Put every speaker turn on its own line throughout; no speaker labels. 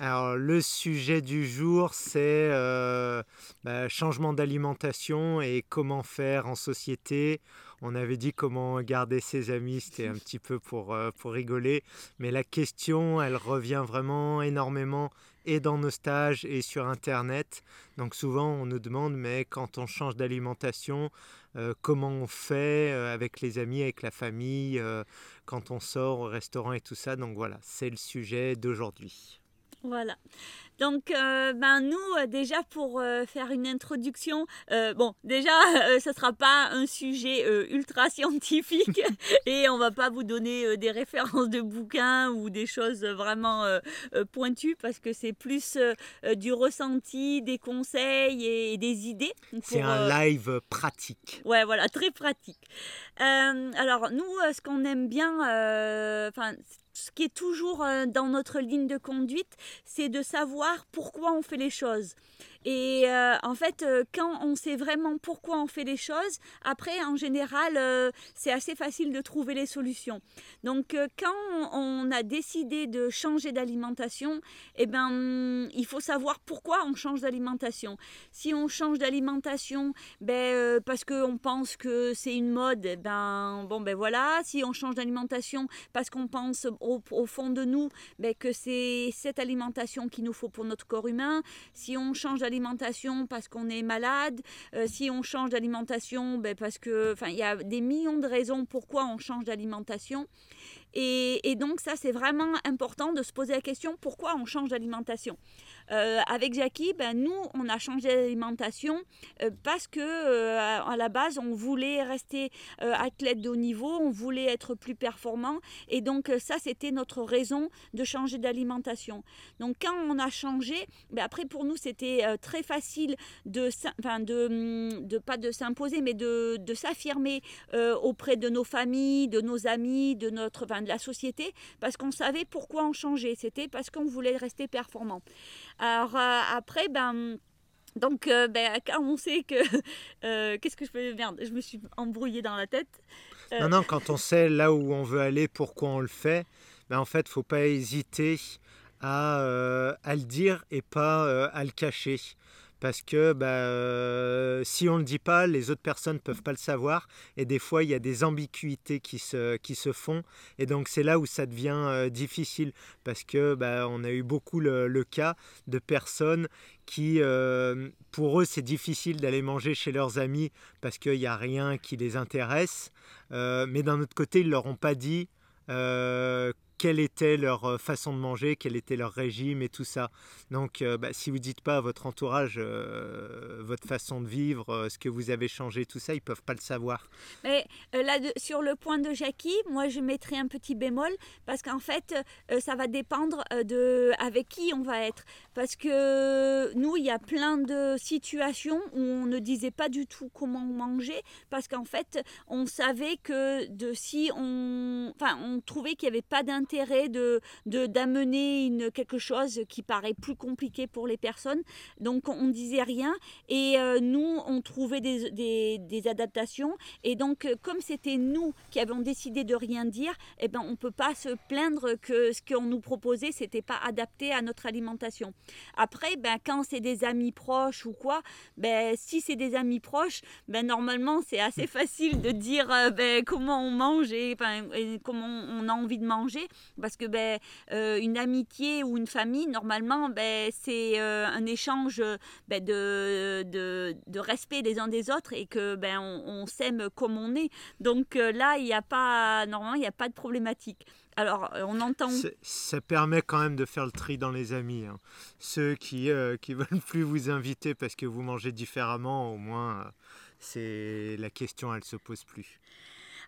Alors, le sujet du jour, c'est euh, bah, changement d'alimentation et comment faire en société. On avait dit comment garder ses amis, c'était un petit peu pour, euh, pour rigoler. Mais la question, elle revient vraiment énormément et dans nos stages et sur Internet. Donc souvent, on nous demande, mais quand on change d'alimentation, euh, comment on fait avec les amis, avec la famille, quand on sort au restaurant et tout ça. Donc voilà, c'est le sujet d'aujourd'hui.
Voilà. Donc, euh, ben nous, euh, déjà pour euh, faire une introduction, bon, déjà, ce ne sera pas un sujet ultra scientifique et on va pas vous donner des références de bouquins ou des choses vraiment pointues parce que c'est plus du ressenti, des conseils et, des idées.
C'est un live pratique.
Ouais, voilà, très pratique. alors, nous, ce qu'on aime bien, enfin, ce qui est toujours euh, dans notre ligne de conduite, c'est de savoir pourquoi on fait les choses. Et euh, en fait, euh, quand on sait vraiment pourquoi on fait les choses, après, en général, euh, c'est assez facile de trouver les solutions. Donc, quand on a décidé de changer d'alimentation, eh ben, il faut savoir pourquoi on change d'alimentation. Si on change d'alimentation, ben, parce qu'on pense que c'est une mode, eh ben, bon, ben voilà. Si on change d'alimentation parce qu'on pense au, au, fond de nous ben, que c'est cette alimentation qu'il nous faut pour notre corps humain, si on change d'alimentation parce qu'on est malade, euh, si on change d'alimentation ben parce que, enfin, il y a des millions de raisons pourquoi on change d'alimentation. Et, et, donc ça, c'est vraiment important de se poser la question pourquoi on change d'alimentation? Euh, avec Jackie, ben, nous, on a changé d'alimentation euh, parce que euh, à la base, on voulait rester athlète de haut niveau, on voulait être plus performant. Et donc, ça, c'était notre raison de changer d'alimentation. Donc, quand on a changé, ben, après, pour nous, c'était très facile de, enfin, de, de pas de s'imposer, mais de, de s'affirmer auprès de nos familles, de nos amis, de notre, enfin, de la société, parce qu'on savait pourquoi on changeait. C'était parce qu'on voulait rester performant. Alors euh, après, ben... Donc, euh, ben, quand on sait que... Euh, qu'est-ce que je fais? Merde, je me suis embrouillée dans la tête.
Non, non, quand on sait là où on veut aller, pourquoi on le fait, ben, en fait, il faut pas hésiter à, à, le dire et pas à le cacher parce que bah, euh, si on ne le dit pas, les autres personnes ne peuvent pas le savoir. Et des fois, il y a des ambiguïtés qui se, qui se font. Et donc, c'est là où ça devient euh, difficile. Parce que bah, on a eu beaucoup le, cas de personnes qui, euh, pour eux, c'est difficile d'aller manger chez leurs amis parce qu'il n'y a rien qui les intéresse. mais d'un autre côté, ils ne leur ont pas dit quelle était leur euh, façon de manger, quel était leur régime et tout ça. Donc, euh, bah, si vous dites pas à votre entourage euh, votre façon de vivre, ce que vous avez changé, tout ça, ils peuvent pas le savoir.
Mais là, sur le point de Jackie, moi, je mettrais un petit bémol parce qu'en fait, ça va dépendre de avec qui on va être. Parce que nous, il y a plein de situations où on ne disait pas du tout comment manger parce qu'en fait, on savait que de si on, enfin, on trouvait qu'il n'y avait pas d'intérêt de d'amener une quelque chose qui paraît plus compliqué pour les personnes. Donc on disait rien et euh, nous on trouvait des, des, des, adaptations et donc euh, comme c'était nous qui avions décidé de rien dire, eh ben on peut pas se plaindre que ce qu'on nous proposait c'était pas adapté à notre alimentation. Après ben quand c'est des amis proches ou quoi, ben si c'est des amis proches, ben normalement c'est assez facile de dire euh, ben, comment on mange et, et comment on a envie de manger parce que ben, euh, une amitié ou une famille, normalement, ben, c'est euh, un échange ben, de, de, de, respect les uns des autres et que ben, on, s'aime comme on est. Donc euh, là, il n'y a pas, normalement, il n'y a pas de problématique. Alors, on entend.
Ça permet quand même de faire le tri dans les amis. Hein. Ceux qui ne veulent plus vous inviter parce que vous mangez différemment, au moins, c'est la question, elle se pose plus.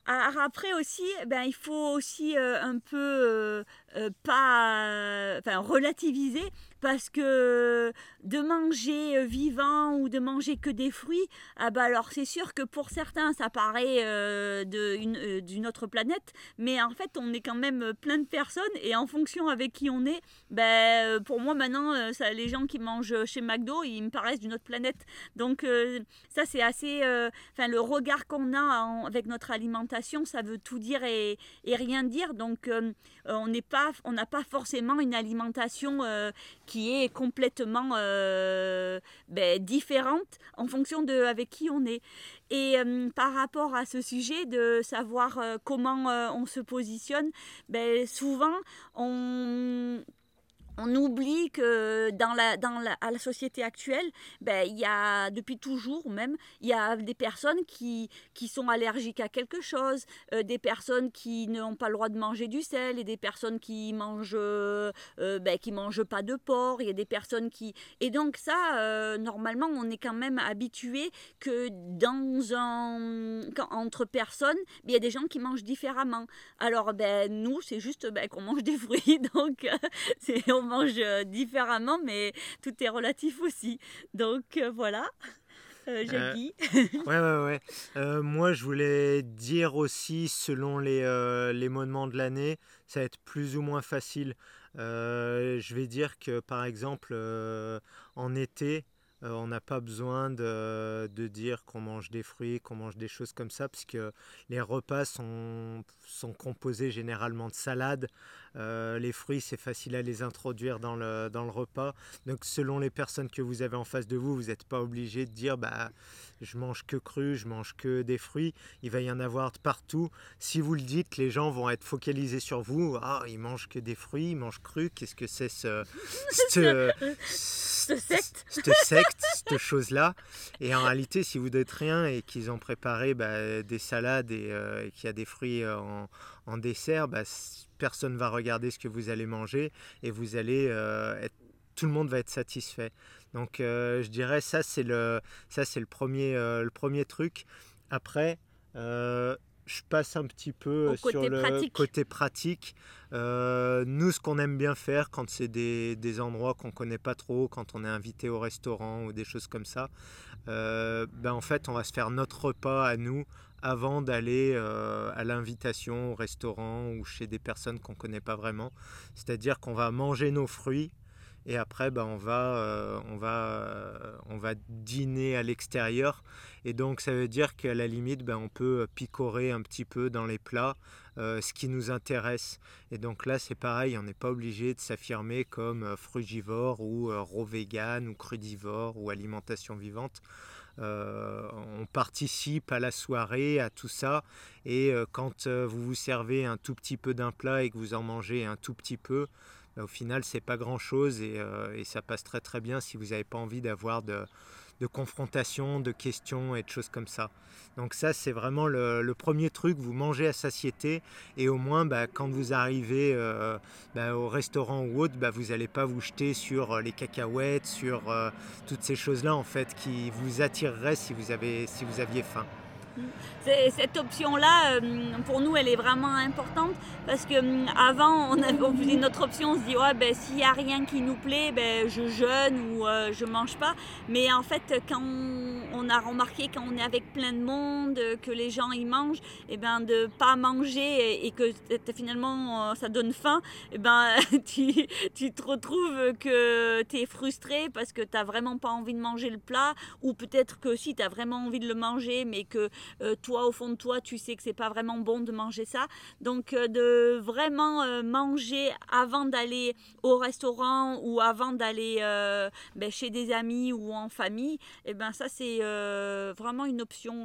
Après aussi, ben, il faut aussi un peu pas, enfin, relativiser parce que de manger euh, vivant ou de manger que des fruits, ah bah alors c'est sûr que pour certains ça paraît euh, euh, d'une autre planète, mais en fait on est quand même plein de personnes et en fonction avec qui on est, ben, pour moi maintenant ça, les gens qui mangent chez McDo ils me paraissent d'une autre planète. Donc ça c'est assez, enfin le regard qu'on a avec notre alimentation ça veut tout dire et, et rien dire. Donc on n'est pas, on n'a pas forcément une alimentation qui est complètement euh, ben, différente en fonction de avec qui on est. Et euh, par rapport à ce sujet de savoir euh, comment on se positionne, ben, souvent on on oublie que dans la, dans la, à la société actuelle, ben, il y a depuis toujours même, il y a des personnes qui, qui sont allergiques à quelque chose, euh, des personnes qui n'ont pas le droit de manger du sel, et des personnes qui mangent, euh, ben, qui mangent pas de porc, il y a des personnes qui... Et donc ça, euh, normalement, on est quand même habitué que dans un... entre personnes, ben, il y a des gens qui mangent différemment. Alors, ben, nous, c'est juste ben, qu'on mange des fruits, donc c'est mange euh, différemment, mais tout est relatif aussi. Donc euh, voilà. Euh,
euh ouais, ouais, ouais. moi, je voulais dire aussi, selon les, les moments de l'année, ça va être plus ou moins facile. je vais dire que, par exemple, en été, on n'a pas besoin de, de dire qu'on mange des fruits, qu'on mange des choses comme ça, puisque les repas sont, sont composés généralement de salades, euh, les fruits, c'est facile à les introduire dans le, dans le repas. Donc, selon les personnes que vous avez en face de vous, vous n'êtes pas obligé de dire bah, je mange que cru, je mange que des fruits. Il va y en avoir partout. Si vous le dites, les gens vont être focalisés sur vous. Ah, ils mangent que des fruits, ils mangent cru. Qu'est-ce que c'est ce,
cette, secte
Cette secte, cette chose-là. Et en réalité, si vous n'êtes rien et qu'ils ont préparé bah, des salades et, euh, qu'il y a des fruits en, en dessert, bah, personne va regarder ce que vous allez manger et vous allez euh, être, tout le monde va être satisfait. Donc euh, je dirais ça c'est le le premier euh, le premier truc. Après je passe un petit peu sur le côté pratique. nous, ce qu'on aime bien faire quand c'est des, des, endroits qu'on connaît pas trop, quand on est invité au restaurant ou des choses comme ça, ben en fait, on va se faire notre repas à nous avant d'aller euh, à l'invitation au restaurant ou chez des personnes qu'on ne connaît pas vraiment. C'est-à-dire qu'on va manger nos fruits et après ben, on, va, euh, on, va, euh, on va dîner à l'extérieur. Et donc ça veut dire qu'à la limite ben, on peut picorer un petit peu dans les plats ce qui nous intéresse. Et donc là c'est pareil, on n'est pas obligé de s'affirmer comme frugivore ou raw vegan ou crudivore ou alimentation vivante. Euh, on participe à la soirée, à tout ça. Et euh, quand euh, vous vous servez un tout petit peu d'un plat et que vous en mangez un tout petit peu, bah, au final, c'est pas grand chose et, et, ça passe très très bien si vous n'avez pas envie d'avoir de, de confrontation, de questions et de choses comme ça. Donc ça, c'est vraiment le, premier truc, vous mangez à satiété et au moins, bah, quand vous arrivez euh, bah, au restaurant ou autre, bah, vous n'allez pas vous jeter sur euh, les cacahuètes, sur euh, toutes ces choses-là en fait qui vous attireraient si vous aviez faim.
Cette option-là, euh, pour nous, elle est vraiment importante parce que euh, avant, on, avait, notre option, on se dit ouais, ben s'il n'y a rien qui nous plaît, ben je jeûne ou euh, je mange pas. Mais en fait, quand on, a remarqué quand on est avec plein de monde, que les gens y mangent, et eh ben de pas manger et, que finalement ça donne faim, et eh ben tu, tu te retrouves que tu es frustré parce que tu n'as vraiment pas envie de manger le plat ou peut-être que si tu as vraiment envie de le manger mais que euh, toi, au fond de toi, tu sais que c'est pas vraiment bon de manger ça. Donc, euh, de vraiment euh, manger avant d'aller au restaurant ou avant d'aller ben, chez des amis ou en famille, et eh ben ça, c'est vraiment une option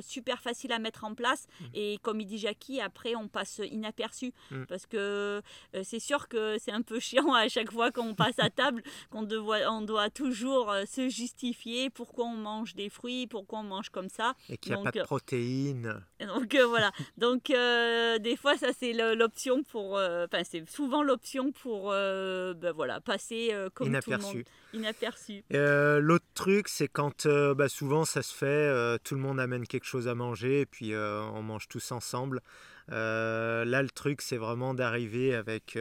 super facile à mettre en place. Mmh. Et comme il dit Jackie, après, on passe inaperçu mmh. parce que c'est sûr que c'est un peu chiant à chaque fois qu'on passe à table, qu'on doit, on doit toujours se justifier pourquoi on mange des fruits, pourquoi on mange comme ça.
Et qu'il n'y a pas de protéines.
Donc euh, voilà. Donc euh, des fois ça c'est l'option pour, euh, enfin c'est souvent l'option pour, ben, voilà, passer comme
Inaperçu.
tout le monde. Inaperçu.
L'autre truc c'est quand bah, souvent ça se fait, tout le monde amène quelque chose à manger et puis on mange tous ensemble. là le truc c'est vraiment d'arriver avec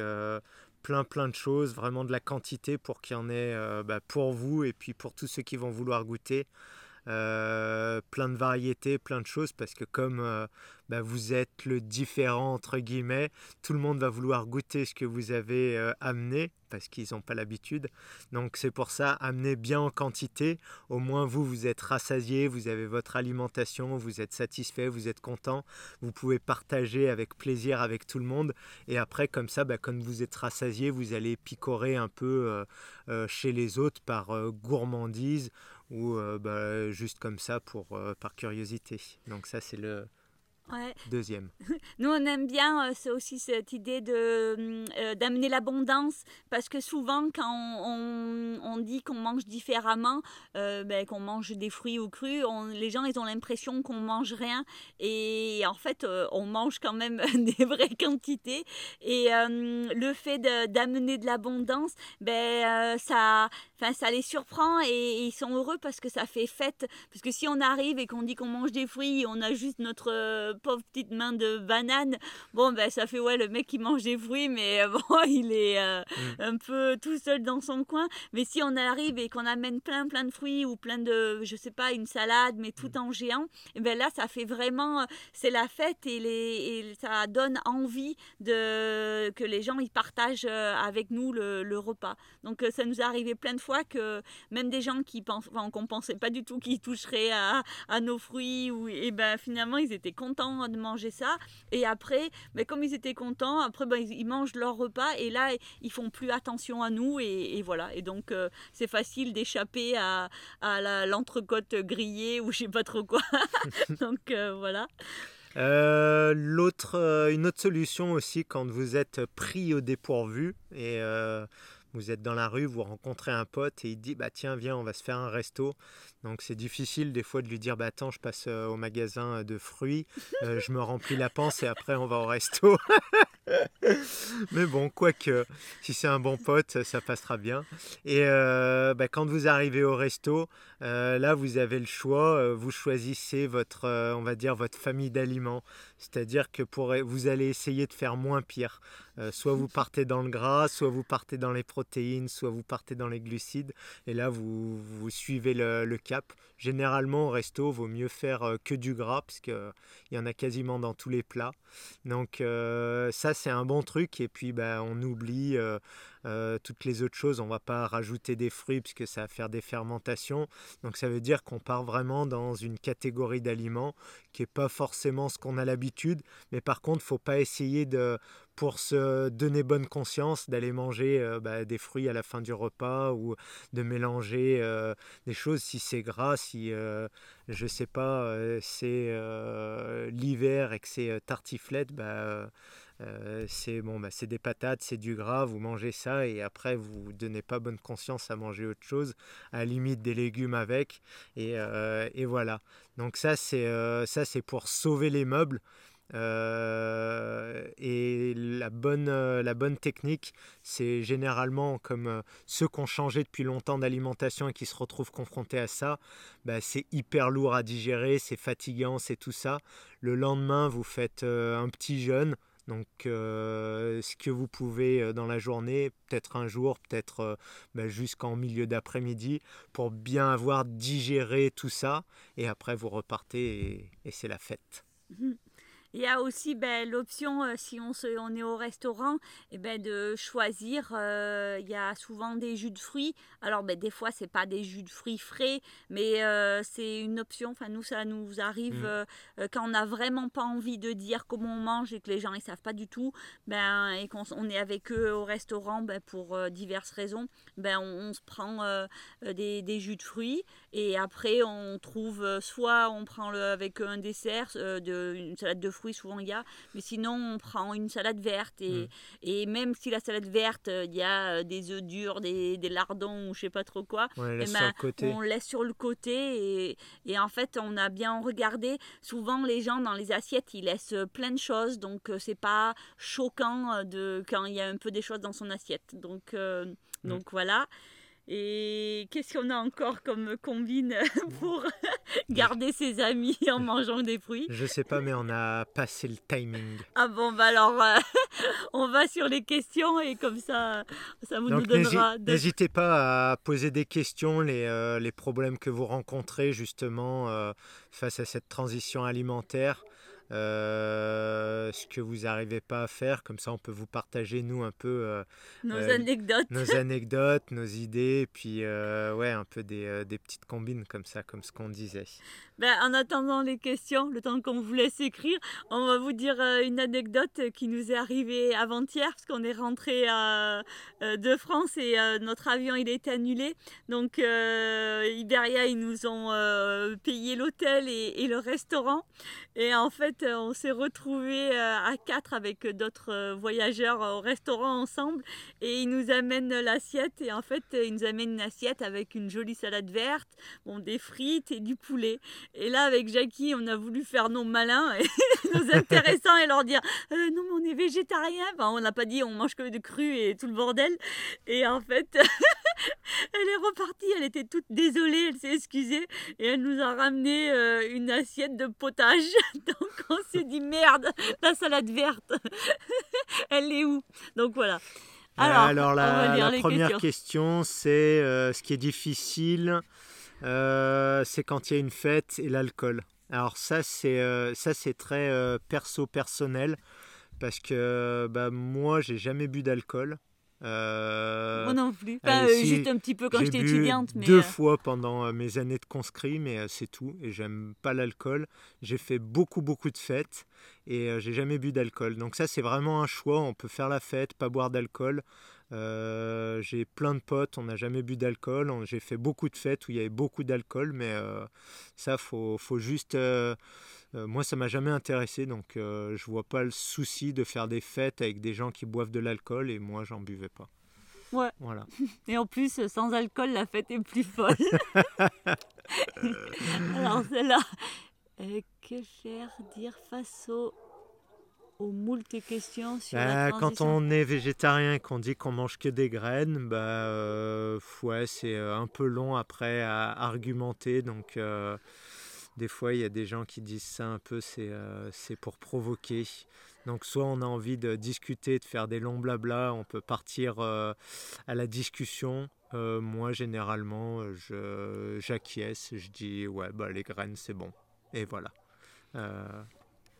plein plein de choses, vraiment de la quantité pour qu'il y en ait bah, pour vous et puis pour tous ceux qui vont vouloir goûter. Euh, plein de variétés, plein de choses, parce que comme euh, bah, vous êtes le différent, entre guillemets, tout le monde va vouloir goûter ce que vous avez euh, amené, parce qu'ils n'ont pas l'habitude. Donc c'est pour ça, amenez bien en quantité, au moins vous, vous êtes rassasié, vous avez votre alimentation, vous êtes satisfait, vous êtes content, vous pouvez partager avec plaisir avec tout le monde, et après comme ça, bah, quand vous êtes rassasié, vous allez picorer un peu chez les autres par gourmandise ou euh, bah, juste comme ça pour, euh, par curiosité. Donc ça c'est le, Deuxième.
Nous, on aime bien euh, aussi cette idée de euh, d'amener l'abondance parce que souvent, quand on, on, dit qu'on mange différemment, euh, ben, qu'on mange des fruits ou crus, les gens ils ont l'impression qu'on mange rien et en fait, on mange quand même des vraies quantités. Et le fait d'amener de, l'abondance, ben ça, ça les surprend et, et, ils sont heureux parce que ça fait fête. Parce que si on arrive et qu'on dit qu'on mange des fruits, on a juste notre pauvre petite main de banane. Bon, ben ça fait ouais le mec qui mange des fruits, mais euh, bon, il est euh, mm. un peu tout seul dans son coin. Mais si on arrive et qu'on amène plein plein de fruits ou plein de, je sais pas, une salade, mais tout mm. en géant, et ben là ça fait vraiment, euh, c'est la fête et, les, ça donne envie de que les gens ils partagent avec nous le, le repas. Donc ça nous est arrivé plein de fois que même des gens qui pensent, enfin, qu'on pensait pas du tout qu'ils toucheraient à, à nos fruits ou et ben finalement ils étaient contents de manger ça. Et après, mais comme ils étaient contents, après ben, ils mangent leur repas et là ils font plus attention à nous et, voilà. Et donc euh, c'est facile d'échapper à, à l'entrecôte grillée ou je sais pas trop quoi. donc euh, voilà.
Euh, l'autre, une autre solution aussi quand vous êtes pris au dépourvu et vous êtes dans la rue, vous rencontrez un pote et il dit bah tiens viens on va se faire un resto. Donc c'est difficile des fois de lui dire bah attends je passe euh, au magasin euh, de fruits, euh, je me remplis la panse et après on va au resto. Mais bon, quoique, si c'est un bon pote, ça passera bien. Et bah, quand vous arrivez au resto, là, vous avez le choix. vous choisissez votre, on va dire, votre famille d'aliments. C'est-à-dire que pour, vous allez essayer de faire moins pire. soit vous partez dans le gras, soit vous partez dans les protéines, soit vous partez dans les glucides. Et là, vous, suivez le, le Généralement, au resto, vaut mieux faire euh, que du gras, parce qu'il y en a quasiment dans tous les plats. Donc euh, ça, c'est un bon truc. Et puis, bah, on oublie euh, toutes les autres choses. On va pas rajouter des fruits, puisque ça va faire des fermentations. Donc ça veut dire qu'on part vraiment dans une catégorie d'aliments qui n'est pas forcément ce qu'on a l'habitude. Mais par contre, faut pas essayer de pour se donner bonne conscience d'aller manger euh, bah, des fruits à la fin du repas ou de mélanger euh, des choses si c'est gras, si euh, je sais pas, c'est l'hiver et que c'est tartiflette, bah, c'est bon, bah, c'est des patates, c'est du gras, vous mangez ça et après vous donnez pas bonne conscience à manger autre chose, à la limite des légumes avec et, et voilà. Donc ça c'est ça c'est pour sauver les meubles. Euh, et la bonne, euh, la bonne technique, c'est généralement comme euh, ceux qui ont changé depuis longtemps d'alimentation et qui se retrouvent confrontés à ça, bah, c'est hyper lourd à digérer, c'est fatigant, c'est tout ça. Le lendemain, vous faites un petit jeûne. Donc, ce que vous pouvez dans la journée, peut-être un jour, peut-être bah, jusqu'en milieu d'après-midi, pour bien avoir digéré tout ça. Et après, vous repartez et, c'est la fête? Mmh.
Il y a aussi ben, l'option, euh, si on, se, on est au restaurant, et eh ben, de choisir. Euh, il y a souvent des jus de fruits. Alors, ben, des fois, c'est pas des jus de fruits frais, mais euh, c'est une option. Enfin, nous, ça nous arrive mmh. quand on n'a vraiment pas envie de dire comment on mange et que les gens ne savent pas du tout, ben, et qu'on on est avec eux au restaurant ben, pour diverses raisons. Ben, on, se prend des, des, jus de fruits et après, on trouve soit on prend le, avec un dessert, de, une salade de fruits souvent il y a, mais sinon on prend une salade verte et, mm. et même si la salade verte, euh, il y a euh, des œufs durs, des, des lardons ou je sais pas trop quoi,
on laisse, eh ben,
on laisse sur le côté et, et, en fait on a bien regardé, souvent les gens dans les assiettes ils laissent plein de choses donc euh, c'est pas choquant de quand il y a un peu des choses dans son assiette. Donc, mm. donc voilà. Et qu'est-ce qu'on a encore comme combine pour garder ses amis en mangeant des fruits?
Je sais pas, mais on a passé le timing.
Ah bon, bah alors, euh, on va sur les questions et comme ça, ça vous nous donnera.
N'hésitez pas à poser des questions, les, euh, les problèmes que vous rencontrez justement euh, face à cette transition alimentaire. Euh, ce que vous n'arrivez pas à faire. Comme ça, on peut vous partager, nous, un peu euh,
nos euh, anecdotes.
Nos anecdotes, nos idées, et puis ouais, un peu des, des, petites combines comme ça, comme ce qu'on disait.
Ben, en attendant les questions, le temps qu'on vous laisse écrire, on va vous dire une anecdote qui nous est arrivée avant-hier, parce qu'on est rentré de France et notre avion il été annulé. Donc Iberia, ils nous ont payé l'hôtel et, le restaurant. Et en fait, euh, on s'est retrouvés euh, à quatre avec d'autres euh, voyageurs au restaurant ensemble et ils nous amènent l'assiette et en fait ils nous amènent une assiette avec une jolie salade verte, bon, des frites et du poulet. Et là avec Jackie on a voulu faire nos malins et nos intéressants et leur dire non mais on est végétarien, enfin, on n'a pas dit on mange que de cru et tout le bordel. Et en fait elle est repartie, elle était toute désolée, elle s'est excusée et elle nous a ramené une assiette de potage. Donc on s'est dit merde, la salade verte, elle est où? Donc voilà.
Alors, la, première question, c'est euh, ce qui est difficile, euh, c'est quand il y a une fête et l'alcool. Alors ça, c'est euh, ça c'est très perso personnel parce que bah, moi, j'ai jamais bu d'alcool.
Euh, Moi non plus. Euh, juste un petit peu quand j'étais étudiante.
Mais deux euh, fois pendant mes années de conscrit, mais c'est tout. Et j'aime pas l'alcool. J'ai fait beaucoup, beaucoup de fêtes et j'ai jamais bu d'alcool. Donc ça, c'est vraiment un choix. On peut faire la fête, pas boire d'alcool. J'ai plein de potes, on n'a jamais bu d'alcool. J'ai fait beaucoup de fêtes où il y avait beaucoup d'alcool, mais ça, faut, faut juste euh, moi, ça m'a jamais intéressé, donc euh, je vois pas le souci de faire des fêtes avec des gens qui boivent de l'alcool et moi, j'en buvais pas.
Ouais.
Voilà.
Et en plus, sans alcool, la fête est plus folle. Alors, celle-là. Euh, que faire dire face aux, aux moult questions sur la
bah, Quand on est végétarien et qu'on dit qu'on mange que des graines, bah, ouais, c'est un peu long après à argumenter. Donc des fois, il y a des gens qui disent ça un peu, c'est euh, pour provoquer. Donc soit on a envie de discuter, de faire des longs blabla, on peut partir euh, à la discussion. Euh, moi, généralement, j'acquiesce, je, dis ouais, bah, les graines, c'est bon. Et voilà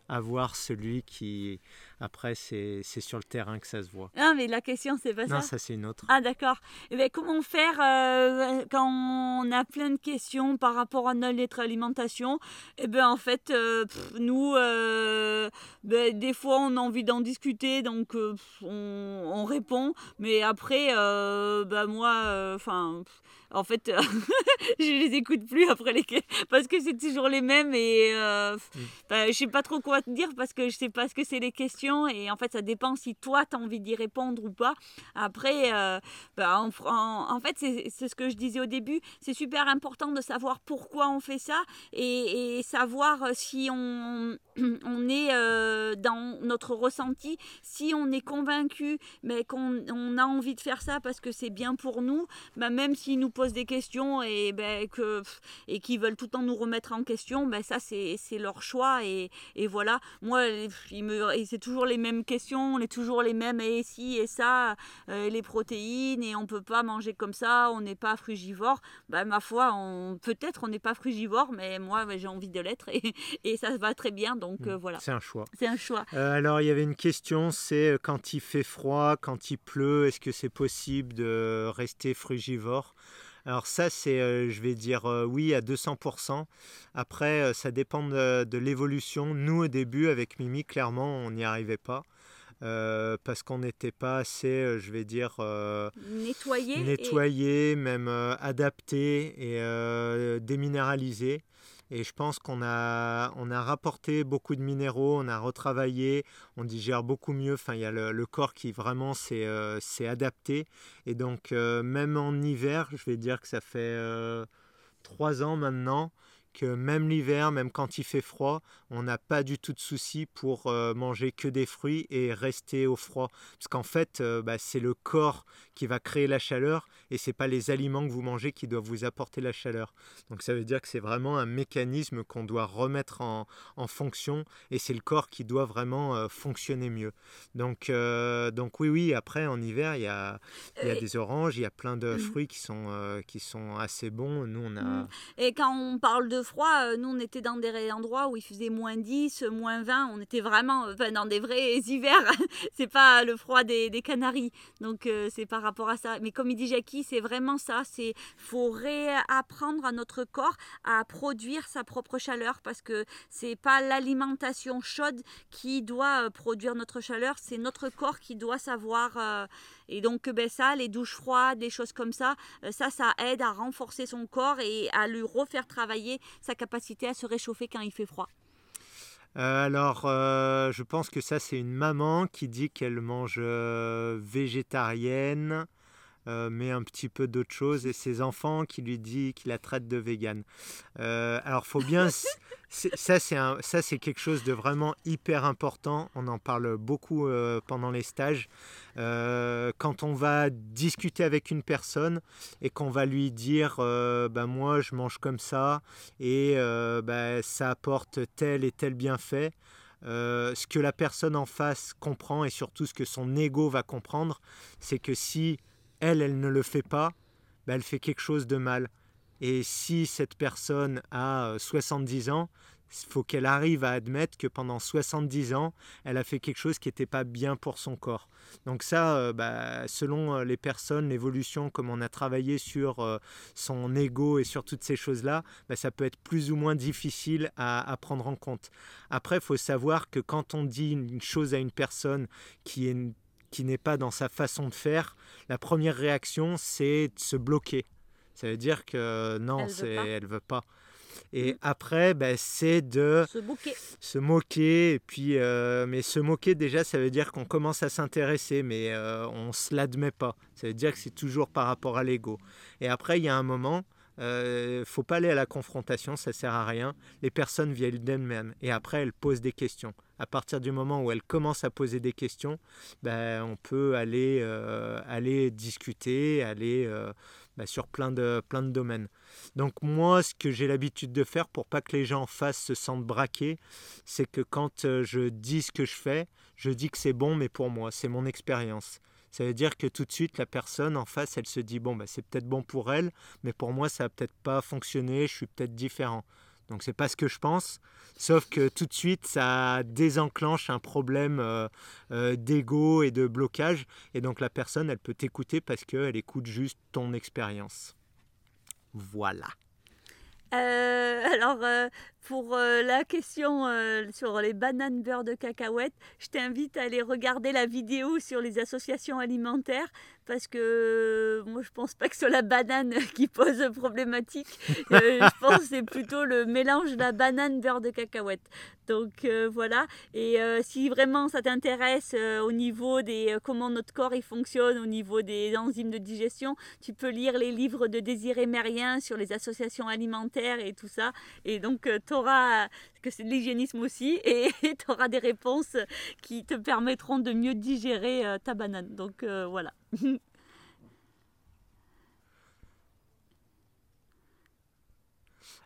avoir celui qui, après, c'est sur le terrain que ça se voit.
Non, mais la question, c'est pas ça.
Non, ça, c'est une autre.
Ah, d'accord. Eh bien, comment faire euh, quand on a plein de questions par rapport à notre alimentation Eh bien, en fait, euh, nous, euh, ben, des fois, on a envie d'en discuter, donc on, répond. Mais après, ben, moi, enfin en fait, euh, je les écoute plus après les parce que c'est toujours les mêmes et euh, bah, je sais pas trop quoi te dire parce que je sais pas ce que c'est les questions et en fait ça dépend si toi tu as envie d'y répondre ou pas. Après, euh, bah, en, fait c'est ce que je disais au début, c'est super important de savoir pourquoi on fait ça et, savoir si on, on est dans notre ressenti, si on est convaincu mais qu'on on a envie de faire ça parce que c'est bien pour nous, bah, même s'il nous pose des questions et, ben, que, et qui veulent tout le temps nous remettre en question, ben, ça c'est leur choix. Et, et, voilà, moi, c'est toujours les mêmes questions, on est toujours les mêmes, et si et ça, euh, les protéines, et on peut pas manger comme ça, on n'est pas frugivore. Ben, ma foi, peut-être on n'est pas frugivore, mais moi ben, j'ai envie de l'être et, et, ça va très bien. Donc euh, voilà.
C'est un choix.
C'est un choix.
Euh, alors il y avait une question, c'est quand il fait froid, quand il pleut, est-ce que c'est possible de rester frugivore? Alors ça, c'est, euh, je vais dire euh, oui à 200%. Après, euh, ça dépend de, l'évolution. Nous, au début, avec Mimi, clairement, on n'y arrivait pas. parce qu'on n'était pas assez, je vais dire,
nettoyé,
nettoyé même adapté et déminéralisé. Et je pense qu'on a, on a rapporté beaucoup de minéraux, on a retravaillé, on digère beaucoup mieux. Enfin, il y a le, corps qui vraiment s'est euh, adapté. Et donc, euh, même en hiver, je vais dire que ça fait euh, trois ans maintenant que même l'hiver, même quand il fait froid, on n'a pas du tout de souci pour euh, manger que des fruits et rester au froid. Parce qu'en fait, euh, bah, c'est le corps qui va créer la chaleur et c'est pas les aliments que vous mangez qui doivent vous apporter la chaleur. Donc ça veut dire que c'est vraiment un mécanisme qu'on doit remettre en, fonction et c'est le corps qui doit vraiment euh, fonctionner mieux. Donc, donc oui, oui, après en hiver, il y a, y a des oranges, il y a plein de mmh. fruits qui sont, qui sont assez bons. Nous, on a... Mmh.
Et quand on parle de froid, euh, nous on était dans des endroits où il faisait moins 10, moins 20, on était vraiment enfin, dans des vrais hivers, c'est pas le froid des, Canaries, donc euh, c'est par rapport à ça. Mais comme il dit Jackie, c'est vraiment ça, c'est faut réapprendre à notre corps à produire sa propre chaleur parce que c'est pas l'alimentation chaude qui doit euh, produire notre chaleur, c'est notre corps qui doit savoir et donc, ben, ça, les douches froides, des choses comme ça, euh, ça, ça aide à renforcer son corps et à lui refaire travailler sa capacité à se réchauffer quand il fait froid.
Euh, alors, euh, je pense que ça, c'est une maman qui dit qu'elle mange végétarienne, mais un petit peu d'autre chose, et ses enfants qui lui dit qu'il la traite de vegan. alors, faut bien, ça, c'est ça, c'est quelque chose de vraiment hyper important. On en parle beaucoup pendant les stages. Euh, quand on va discuter avec une personne et qu'on va lui dire euh, ben moi je mange comme ça et euh, ben, ça apporte tel et tel bienfait, ce que la personne en face comprend et surtout ce que son ego va comprendre, c'est que si elle, elle ne le fait pas, ben, elle fait quelque chose de mal. Et si cette personne a 70 ans, il faut qu'elle arrive à admettre que pendant 70 ans, elle a fait quelque chose qui n'était pas bien pour son corps. Donc ça, euh, bah, selon euh, les personnes, l'évolution, comme on a travaillé sur euh, son ego et sur toutes ces choses-là, bah, ça peut être plus ou moins difficile à, prendre en compte. Après, il faut savoir que quand on dit une chose à une personne qui est qui n'est pas dans sa façon de faire, la première réaction, c'est de se bloquer. Ça veut dire que non, elle ne veut pas. Et après, ben, c'est de
se moquer.
Se moquer. Et puis, euh, mais se moquer, déjà, ça veut dire qu'on commence à s'intéresser, mais euh, on ne se l'admet pas. Ça veut dire que c'est toujours par rapport à l'ego. Et après, il y a un moment, euh, faut pas aller à la confrontation, ça sert à rien. Les personnes viennent d'elles-mêmes et après elles posent des questions. À partir du moment où elles commencent à poser des questions, ben, on peut aller, aller discuter, aller bah, sur plein de, plein de domaines. Donc moi, ce que j'ai l'habitude de faire pour pas que les gens en face se sentent braqués, c'est que quand euh, je dis ce que je fais, je dis que c'est bon, mais pour moi, c'est mon expérience. Ça veut dire que tout de suite, la personne en face, elle se dit, bon, bah, c'est peut-être bon pour elle, mais pour moi, ça va peut-être pas fonctionner, je suis peut-être différent. Donc c'est pas ce que je pense, sauf que tout de suite ça désenclenche un problème euh, euh, d'ego et de blocage, et donc la personne elle peut t'écouter parce qu'elle écoute juste ton expérience. Voilà.
Euh, alors, pour la question sur les bananes beurre de cacahuète, je t'invite à aller regarder la vidéo sur les associations alimentaires parce que moi je pense pas que c'est la banane qui pose problématique. Euh, je pense que c'est plutôt le mélange de la banane beurre de cacahuète. Donc euh, voilà. Et euh, si vraiment ça t'intéresse au niveau des comment notre corps il fonctionne, au niveau des enzymes de digestion, tu peux lire les livres de Désiré Mérien sur les associations alimentaires et tout ça. Et donc tu auras que c'est de l'hygiénisme aussi et tu auras des réponses qui te permettront de mieux digérer ta banane. Donc voilà.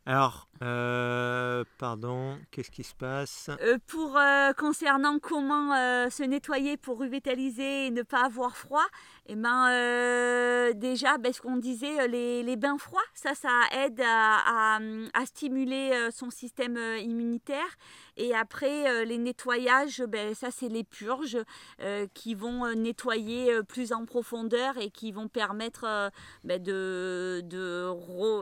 Alors, euh, pardon, qu'est-ce qui se passe?
Euh, Pour euh, concernant comment se nettoyer pour revitaliser et ne pas avoir froid, eh ben déjà, ben, ce qu'on disait, les, bains froids, ça, ça aide à stimuler son système immunitaire et après, les nettoyages, ben, ça c'est les purges qui vont nettoyer plus en profondeur et qui vont permettre ben, de,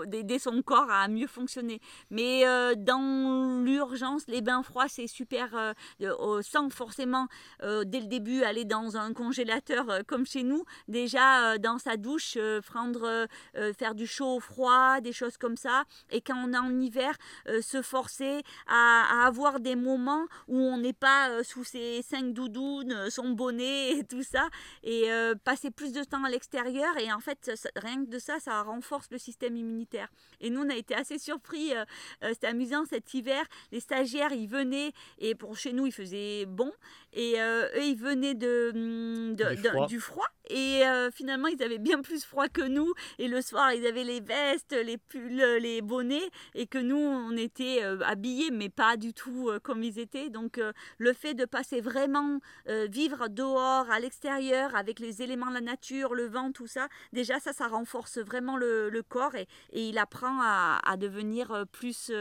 d'aider son corps à mieux fonctionner. Mais dans l'urgence, les bains froids, c'est super, sans forcément dès le début aller dans un congélateur comme chez nous. Déjà dans sa douche, prendre, faire du chaud au froid, des choses comme ça. Et quand on est en hiver, se forcer à, avoir des moments où on n'est pas euh, sous ses cinq doudounes, euh, son bonnet et tout ça, et euh, passer plus de temps à l'extérieur. Et en fait, rien que de ça, ça renforce le système immunitaire. Et nous, on a été assez surpris euh, c'était amusant cet hiver. Les stagiaires, ils venaient et pour chez nous, il faisait bon. Et eux, ils venaient de, hum, du froid et finalement, ils avaient bien plus froid que nous. Et le soir, ils avaient les vestes, les pulls, les bonnets. Et que nous, on était habillés, mais pas du tout comme ils étaient. Donc, le fait de passer vraiment vivre dehors, à l'extérieur, avec les éléments de la nature, le vent, tout ça, déjà, ça, ça renforce vraiment le, corps. Et, il apprend à, à devenir plus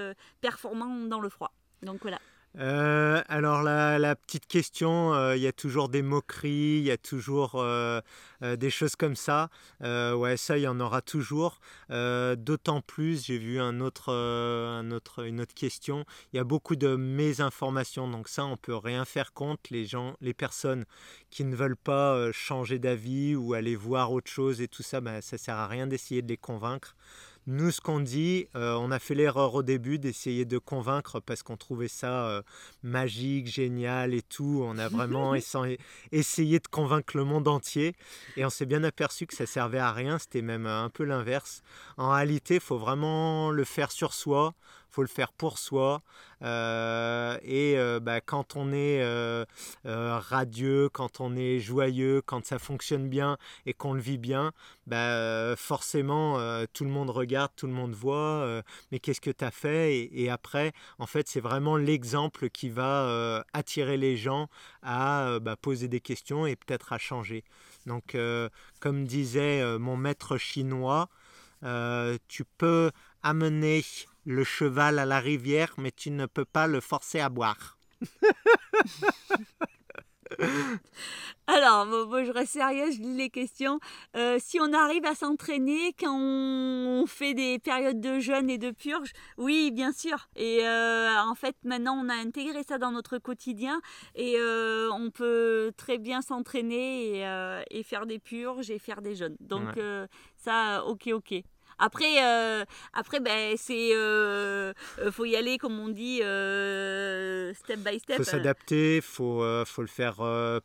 performant dans le froid. Donc, voilà.
Euh, alors la, petite question, euh, il y a toujours des moqueries, il y a toujours euh, des choses comme ça. ouais, ça, il y en aura toujours. D'autant plus, j'ai vu un une autre question. Il y a beaucoup de mésinformations, donc ça, on peut rien faire contre. Les gens, les personnes qui ne veulent pas changer d'avis ou aller voir autre chose et tout ça, ben, ça sert à rien d'essayer de les convaincre. Nous, ce qu'on dit, euh, on a fait l'erreur au début d'essayer de convaincre parce qu'on trouvait ça euh, magique, génial et tout. On a vraiment essayé de convaincre le monde entier et on s'est bien aperçu que ça servait à rien. C'était même un peu l'inverse. En réalité, il faut vraiment le faire sur soi faut le faire pour soi. Euh, et euh, bah, quand on est euh, radieux, quand on est joyeux, quand ça fonctionne bien et qu'on le vit bien, bah, forcément tout le monde regarde, tout le monde voit, mais qu'est-ce que tu as fait et, après, en fait, c'est vraiment l'exemple qui va attirer les gens à bah, poser des questions et peut-être à changer. Donc, comme disait mon maître chinois, tu peux amener le cheval à la rivière, mais tu ne peux pas le forcer à boire.
Alors, je reste sérieuse, je lis les questions. Euh, si on arrive à s'entraîner quand on fait des périodes de jeûne et de purge, oui, bien sûr. Et euh, en fait, maintenant, on a intégré ça dans notre quotidien et euh, on peut très bien s'entraîner et, faire des purges et faire des jeûnes. Donc, ça, ok, ok. Après, euh, après ben, c'est. Euh, euh, faut y aller, comme on dit, step by step.
Il faut s'adapter, il faut, faut le faire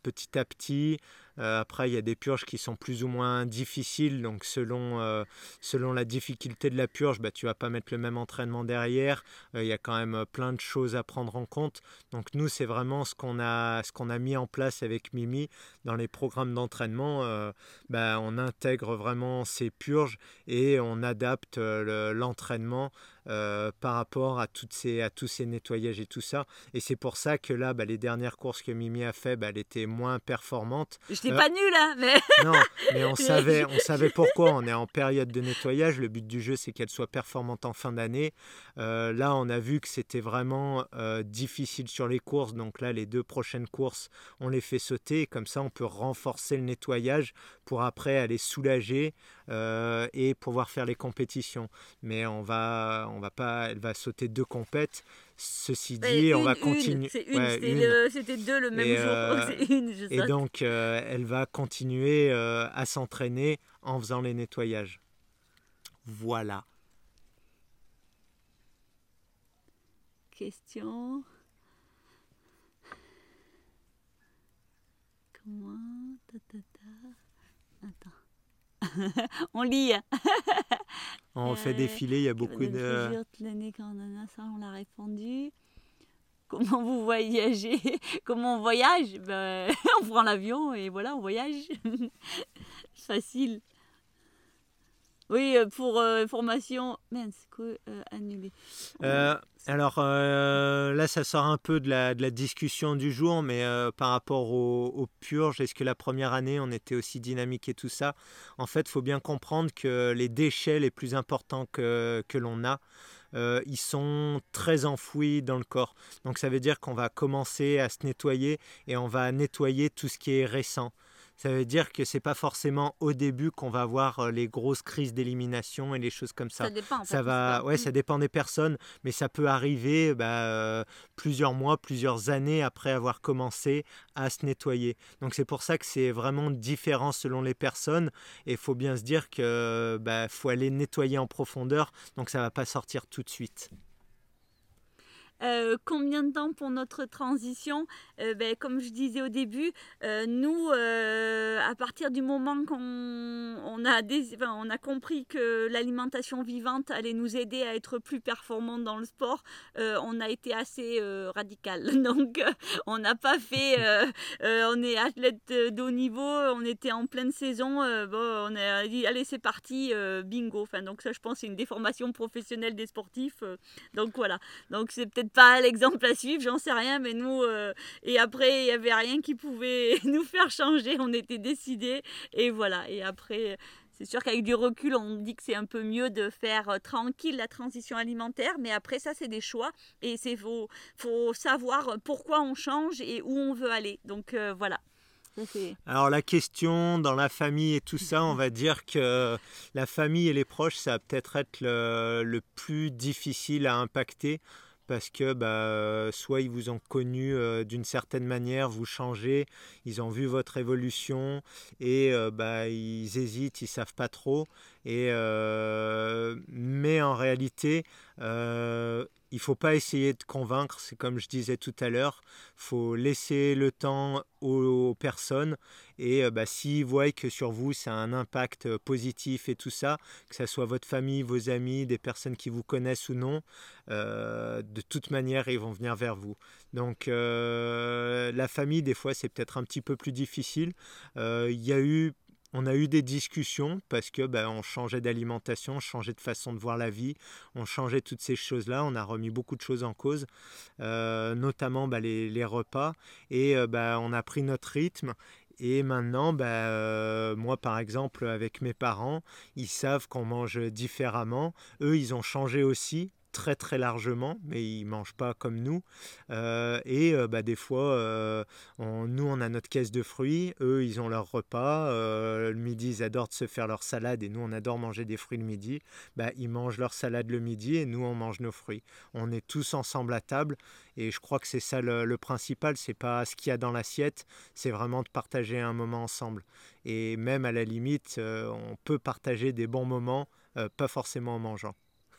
petit à petit. Euh, après, il y a des purges qui sont plus ou moins difficiles. Donc, selon, euh, selon la difficulté de la purge, bah, tu vas pas mettre le même entraînement derrière. Euh, il y a quand même plein de choses à prendre en compte. Donc, nous, c'est vraiment ce qu'on a, ce qu'on a mis en place avec Mimi dans les programmes d'entraînement. Bah, on intègre vraiment ces purges et on adapte l'entraînement par rapport à, toutes ces, à tous ces nettoyages et tout ça. Et c'est pour ça que là, bah, les dernières courses que Mimi a fait, bah, elle était moins performante.
Je n'étais pas nulle, hein, mais...
non, mais on savait, on savait pourquoi. On est en période de nettoyage. Le but du jeu, c'est qu'elle soit performante en fin d'année. Euh, là, on a vu que c'était vraiment euh, difficile sur les courses. Donc là, les deux prochaines courses, on les fait sauter. comme ça, on peut renforcer le nettoyage pour après aller soulager et pouvoir faire les compétitions. Mais on va on va pas, elle va sauter deux compètes. Ceci dit, on va continuer.
C'était deux le même et, jour.
Euh, et donc, euh, elle va continuer euh, à s'entraîner en faisant les nettoyages. Voilà.
Question. Comment Attends. on lit.
on fait défiler, il y a beaucoup de.
ça, on l'a répondu. Comment vous voyagez? Comment on voyage? Ben, On prend l'avion et voilà, on voyage. Facile. Oui, euh, pour euh, formation. Mince, quoi, euh, annulé.
alors là, ça sort un peu de la, discussion du jour, mais par rapport aux, purges, est-ce que la première année, on était aussi dynamique et tout ça? En fait, il faut bien comprendre que les déchets les plus importants que l'on a, ils sont très enfouis dans le corps. Donc ça veut dire qu'on va commencer à se nettoyer et on va nettoyer tout ce qui est récent. Ça veut dire que c'est pas forcément au début qu'on va avoir euh, les grosses crises d'élimination et les choses comme ça.
Ça dépend.
Ça va, ouais, ça dépend des personnes, mais ça peut arriver bah, euh, plusieurs mois, plusieurs années après avoir commencé à se nettoyer. Donc c'est pour ça que c'est vraiment différent selon les personnes et il faut bien se dire que bah, faut aller nettoyer en profondeur, donc ça va pas sortir tout de suite.
Euh, combien de temps pour notre transition? Euh, ben, Comme je disais au début, euh, nous, à partir du moment qu'on on a, on a compris que l'alimentation vivante allait nous aider à être plus performantes dans le sport, on a été assez radical. Donc, on n'a pas fait. on est athlète de haut niveau, on était en pleine saison. bon, on a dit allez, c'est parti, bingo. Enfin, donc, ça, je pense, c'est une déformation professionnelle des sportifs. donc, voilà. Donc, c'est peut-être pas l'exemple à suivre, j'en sais rien, mais nous, euh, et après, il n'y avait rien qui pouvait nous faire changer, on était décidés, et voilà. Et après, c'est sûr qu'avec du recul, on dit que c'est un peu mieux de faire euh, tranquille la transition alimentaire, mais après, ça, c'est des choix, et il faut, faut savoir pourquoi on change et où on veut aller. Donc, euh, voilà.
Alors la question dans la famille et tout ça, on va dire que la famille et les proches, ça va peut-être être le plus difficile à impacter parce que bah, soit ils vous ont connu euh, d'une certaine manière, vous changez, ils ont vu votre évolution et euh, bah, ils hésitent, ils savent pas trop. Euh, mais en réalité, il faut pas essayer de convaincre, c'est comme je disais tout à l'heure, faut laisser le temps aux, personnes et euh, bah, s'ils voient que sur vous ça a un impact euh, positif et tout ça, que ce soit votre famille, vos amis, des personnes qui vous connaissent ou non, euh, de toute manière ils vont venir vers vous. Donc la famille des fois c'est peut-être un petit peu plus difficile. Il y a eu on a eu des discussions parce que ben, on changeait d'alimentation, on changeait de façon de voir la vie, on changeait toutes ces choses-là, on a remis beaucoup de choses en cause, euh, notamment ben, les, repas, et euh, ben, on a pris notre rythme. Et maintenant, euh, moi par exemple, avec mes parents, ils savent qu'on mange différemment. Eux, ils ont changé aussi très très largement, mais ils mangent pas comme nous. Euh, et euh, bah, des fois, euh, nous on a notre caisse de fruits, eux ils ont leur repas. le midi, ils adorent se faire leur salade et nous on adore manger des fruits le midi. Bah, ils mangent leur salade le midi et nous on mange nos fruits. On est tous ensemble à table et je crois que c'est ça le, le principal. C'est pas ce qu'il y a dans l'assiette, c'est vraiment de partager un moment ensemble. Et même à la limite, on peut partager des bons moments, pas forcément en mangeant.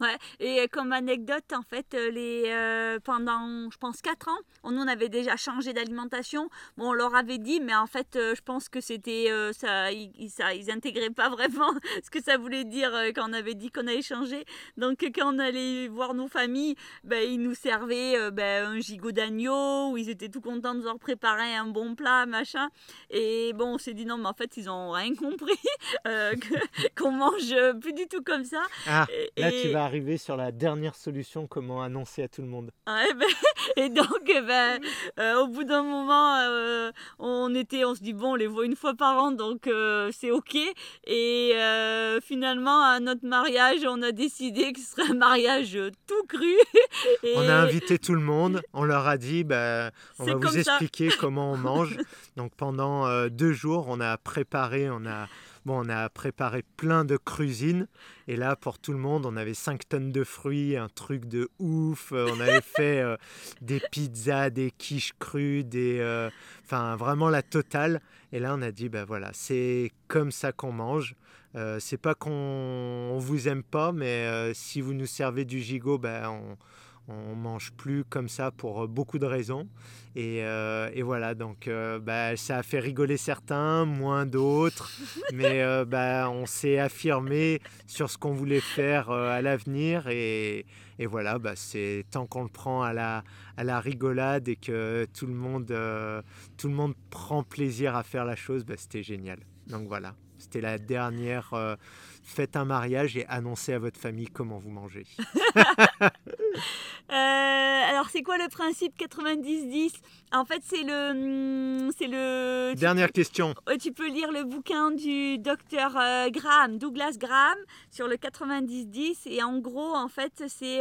Ouais, et comme anecdote, en fait, euh, les, euh, pendant, je pense, 4 ans, on, on avait déjà changé d'alimentation. Bon, on leur avait dit, mais en fait, euh, je pense que c'était, ça, ils, ça, ils intégraient pas vraiment ce que ça voulait dire quand on avait dit qu'on allait changer. Donc, quand on allait voir nos familles, ben, ils nous servaient ben, un gigot d'agneau, où ils étaient tout contents de nous avoir préparé un bon plat, machin. Et bon, on s'est dit, non, mais en fait, ils ont rien compris, qu'on mange plus du tout comme ça.
Ah, là, tu vas arriver sur la dernière solution, comment annoncer à tout le monde.
Ouais, ben, et donc, eh ben, euh, au bout d'un moment, euh, on était, on se dit bon, on les voit une fois par an, donc euh, c'est ok. Et finalement, à notre mariage, on a décidé que ce serait un mariage tout cru.
On a invité tout le monde, on leur a dit, ben, on va vous expliquer comment on mange. Donc pendant deux jours, on a préparé, on a Bon, on a préparé plein de cuisines. Et là, pour tout le monde, on avait 5 tonnes de fruits, un truc de ouf. Euh, on avait fait euh, des pizzas, des quiches crues, des, euh, enfin, vraiment la totale. Et là, on a dit, ben voilà, c'est comme ça qu'on mange. c'est pas qu'on vous aime pas, mais si vous nous servez du gigot, ben on on mange plus comme ça pour euh, beaucoup de raisons. Et, euh, voilà, donc euh, bah, ça a fait rigoler certains, moins d'autres. mais bah, on s'est affirmé sur ce qu'on voulait faire à l'avenir. Et, voilà, bah, c'est tant qu'on le prend à la, à la rigolade et que tout le, monde, tout le monde prend plaisir à faire la chose, bah, c'était génial. Donc voilà, c'était la dernière faites un mariage et annoncez à votre famille comment vous mangez.
Euh, alors, c'est quoi le principe 90-10 En fait, c'est le, c'est le.
Dernière question.
Tu peux lire le bouquin du docteur euh, Graham, Douglas Graham, sur le 90-10. Et en gros, en fait, c'est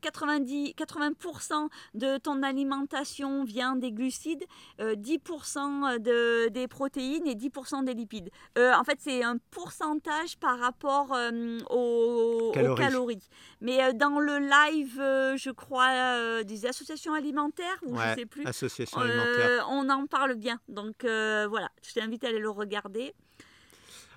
90, euh, 80% de ton alimentation vient des glucides, 10% de, des protéines et 10% des lipides. en fait, c'est un pourcentage par rapport euh, aux, calories. Mais dans le live, euh, je crois, des associations alimentaires, ou je sais plus,
associations alimentaires.
on en parle bien. Donc voilà, je t'invite à aller le regarder.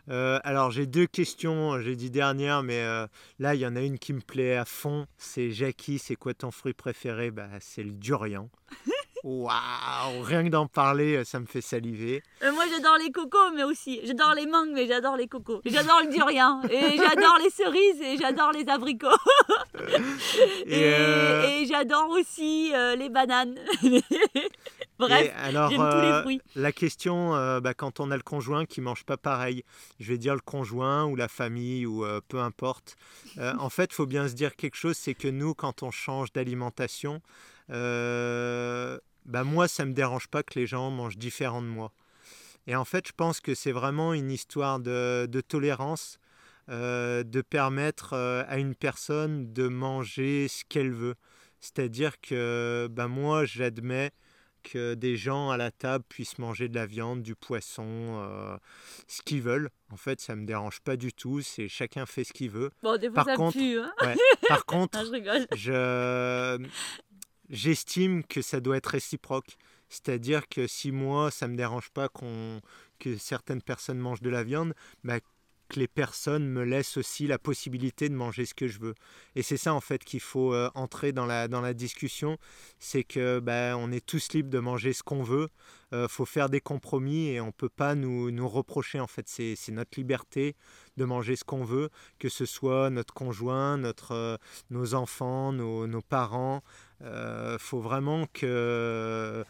Euh, alors j'ai deux questions, j'ai dit dernière, mais euh, là il y en a une qui me plaît à fond. C'est Jackie, c'est quoi ton fruit préféré? Bah, C'est le durian. Waouh Rien que d'en parler, ça me fait saliver.
Euh, moi j'adore les cocos, mais aussi. J'adore les mangues, mais j'adore les cocos. J'adore le durian. Et j'adore les cerises et j'adore les abricots. et, et j'adore aussi les bananes. Bref, alors, j'aime tous les euh, fruits.
La question, euh, bah, quand on a le conjoint qui mange pas pareil, je vais dire le conjoint ou la famille ou euh, peu importe. en fait, il faut bien se dire quelque chose, c'est que nous, quand on change d'alimentation, bah, moi, ça me dérange pas que les gens mangent différent de moi. Et en fait, je pense que c'est vraiment une histoire de, de tolérance, de permettre à une personne de manger ce qu'elle veut. C'est-à-dire que bah, moi, j'admets que des gens à la table puissent manger de la viande, du poisson, euh, ce qu'ils veulent. En fait, ça me dérange pas du tout. C'est chacun fait ce qu'il veut.
Bon, des fois, par, ça contre, hein
par contre, je j'estime que ça doit être réciproque. C'est-à-dire que si moi, ça me dérange pas que certaines personnes mangent de la viande, bah, que les personnes me laissent aussi la possibilité de manger ce que je veux. Et c'est ça en fait qu'il faut euh, entrer dans la, dans la discussion, c'est que ben, on est tous libres de manger ce qu'on veut, euh, faut faire des compromis et on ne peut pas nous, nous reprocher en fait, c'est notre liberté de manger ce qu'on veut, que ce soit notre conjoint, euh, nos enfants, nos, nos parents, il faut vraiment que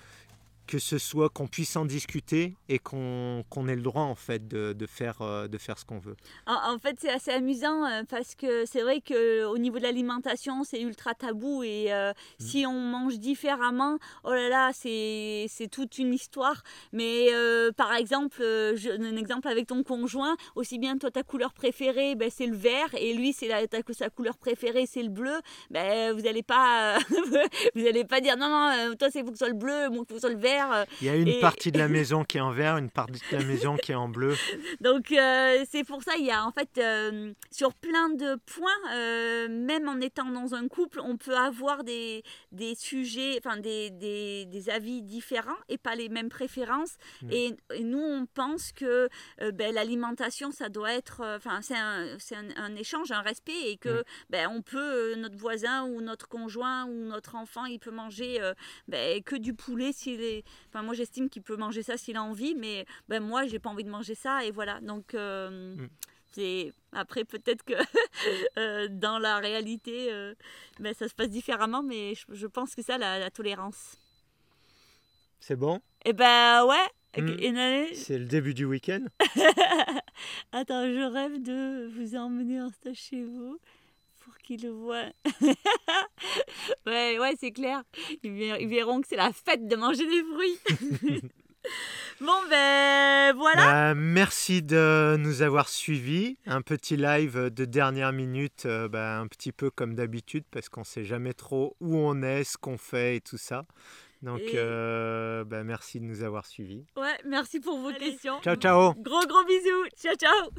que ce soit qu'on puisse en discuter et qu'on ait le droit en fait de, de faire, euh, de faire ce qu'on veut.
En, fait, c'est assez amusant euh, parce que c'est vrai qu'au niveau de l'alimentation, c'est ultra tabou et euh, mm. si on mange différemment, oh là là, c'est toute une histoire. Mais par exemple, je, un exemple avec ton conjoint, aussi bien toi ta couleur préférée, ben, c'est le vert et lui c'est sa couleur préférée, c'est le bleu. Ben, vous n'allez pas, vous allez pas dire non non, toi c'est faut que ce soit le bleu, moi faut que ce soit le vert
euh, Il y a une partie de la maison qui est en vert, une partie de la maison qui est en bleu.
Donc euh, c'est pour ça, il y a en fait euh, sur plein de points, même en étant dans un couple, on peut avoir des, des sujets, enfin des, des, des, avis différents et pas les mêmes préférences. Mm. Et, nous, on pense que ben, l'alimentation, ça doit être, enfin c'est un, un, un, échange, un respect et que mm. ben, on peut, notre voisin ou notre conjoint ou notre enfant, il peut manger ben, que du poulet s'il est Enfin, moi, j'estime qu'il peut manger ça s'il a envie, mais ben, moi, j'ai pas envie de manger ça, et voilà. Donc, euh, mm. c'est après, peut-être que euh, dans la réalité, euh, ben, ça se passe différemment, mais je, pense que ça, la, tolérance.
C'est bon?
Eh ben, ouais. Mm.
C'est le début du week-end?
Attends, je rêve de vous emmener en stage chez vous pour qu'ils le voient. ouais, ouais, c'est clair. Ils, verront que c'est la fête de manger des fruits. Bon ben voilà.
Bah, merci de nous avoir suivis. Un petit live de dernière minute, euh, bah, un petit peu comme d'habitude, parce qu'on ne sait jamais trop où on est, ce qu'on fait et tout ça. Donc euh, bah, merci de nous avoir suivis.
Ouais, merci pour vos questions.
Ciao ciao.
Gros gros bisous. Ciao ciao.